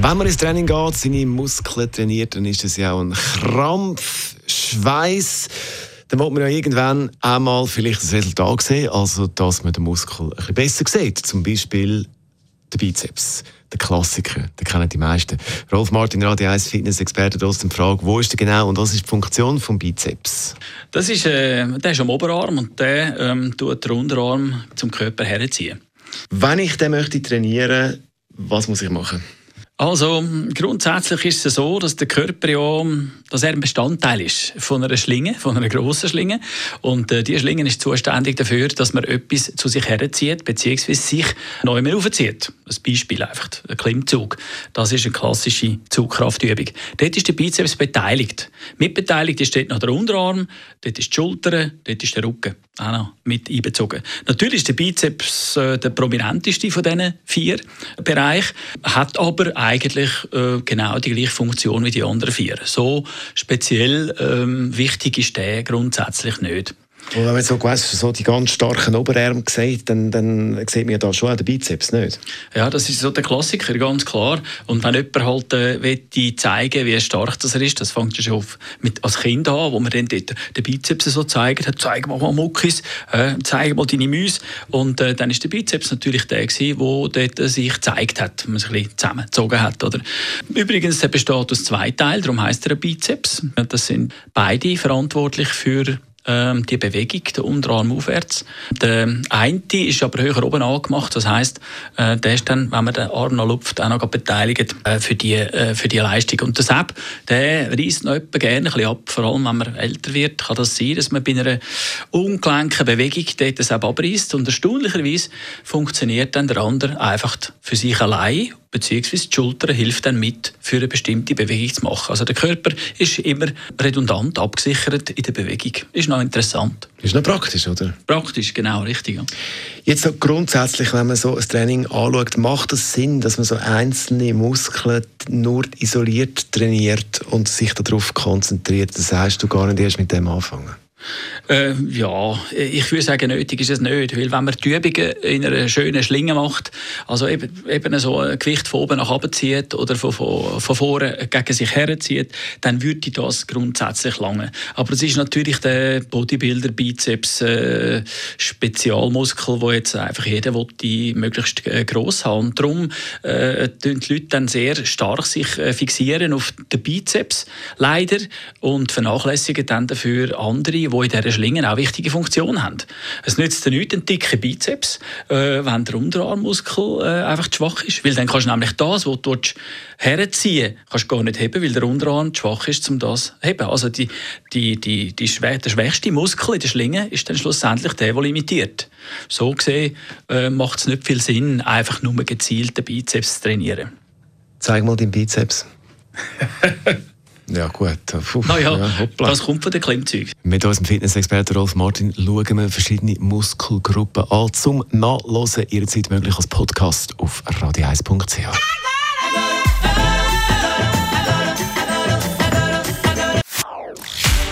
Wenn man ins Training geht, seine Muskeln trainiert, dann ist das ja auch ein Krampf, Schweiß. Dann wird man ja irgendwann einmal vielleicht das Resultat sehen, also dass man den Muskel ein bisschen besser sieht. Zum Beispiel der Bizeps, der Klassiker, den kennen die meisten. Rolf Martin, Radio 1 Fitness-Experte, trotzdem Frage, wo ist der genau und was ist die Funktion des Bizeps? Das ist, äh, der ist am Oberarm und der ähm, tut den Unterarm zum Körper herziehen. Wenn ich den möchte trainieren, was muss ich machen? Also grundsätzlich ist es so, dass der Körper ja, dass er ein Bestandteil ist von einer Schlinge, von einer grossen Schlinge. Und äh, diese Schlinge ist zuständig dafür, dass man etwas zu sich herzieht, beziehungsweise sich neu mehr aufzieht. Ein Beispiel einfach, ein Klimmzug. Das ist eine klassische Zugkraftübung. Dort ist der Bizeps beteiligt. Mitbeteiligt ist dort noch der Unterarm, dort ist die Schulter, dort ist der Rücken auch noch mit einbezogen. Natürlich ist der Bizeps äh, der prominenteste von diesen vier Bereichen, hat aber eigentlich äh, genau die gleiche Funktion wie die anderen vier. So speziell ähm, wichtig ist der grundsätzlich nicht. Und wenn man so, weißt, so die ganz starken Oberarme sieht, dann, dann sieht man ja da schon den Bizeps nicht. Ja, das ist so der Klassiker, ganz klar. Und wenn jemand halt äh, zeigen wie stark das er ist, das fängt schon auf mit, als Kind an, wo man dann dort den Bizeps so zeigt, zeig mal mal Muckis, äh, zeig mal deine Müs. Und äh, dann ist der Bizeps natürlich der gewesen, wo dort sich gezeigt hat, man sich ein bisschen zusammengezogen hat. Oder? Übrigens, der besteht aus zwei Teilen, darum heißt er Bizeps. Das sind beide verantwortlich für ähm, die Bewegung, der Unterarm aufwärts. Der eine ist aber höher oben angemacht, das heisst, äh, der ist dann, wenn man den Arm noch lupft, auch noch beteiligt äh, für, die, äh, für die Leistung. Und Sepp, der reißt noch gerne ein bisschen ab, vor allem wenn man älter wird, kann das sein, dass man bei einer ungelenken Bewegung dort das abreißt und erstaunlicherweise funktioniert dann der andere einfach für sich allein beziehungsweise die Schulter hilft dann mit, für eine bestimmte Bewegung zu machen. Also der Körper ist immer redundant abgesichert in der Bewegung. Ist noch interessant. Ist noch praktisch, oder? Praktisch, genau, richtig. Ja. Jetzt so grundsätzlich, wenn man so ein Training anschaut, macht es das Sinn, dass man so einzelne Muskeln nur isoliert trainiert und sich darauf konzentriert? Das heißt, du gar nicht erst mit dem anfangen? Äh, ja, ich würde sagen, nötig ist es nicht, weil wenn man die Übungen in einer schönen Schlinge macht, also eben, eben so ein Gewicht von oben nach unten zieht oder von, von, von vorne gegen sich herzieht, dann würde das grundsätzlich lange. Aber es ist natürlich der Bodybuilder-Bizeps äh, Spezialmuskel, wo jetzt einfach jeder will, die möglichst äh, gross haben. Und darum äh, die Leute dann sehr stark sich äh, fixieren auf den Bizeps, leider, und vernachlässigen dann dafür andere, die in dieser Schlinge auch wichtige Funktionen haben. Es nützt dir nichts, einen dicken Bizeps, äh, wenn der Unterarmmuskel äh, einfach zu schwach ist. Weil dann kannst du nämlich das, was du herziehen kannst du gar nicht heben, weil der Unterarm zu schwach ist, um das zu heben. Also die, die, die, die schwä der schwächste Muskel in der Schlinge ist dann schlussendlich der, der limitiert. So gesehen äh, macht es nicht viel Sinn, einfach nur gezielt den Bizeps zu trainieren. Zeig mal den Bizeps. Ja, gut. Puh, naja, ja, das kommt von den Klimmzeugen. Mit unserem Fitnessexperten Rolf Martin schauen wir verschiedene Muskelgruppen an, zum Nachlesen jederzeit möglich als Podcast auf radio1.ch.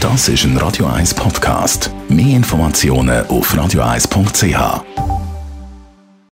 Das ist ein Radio 1 Podcast. Mehr Informationen auf radio1.ch.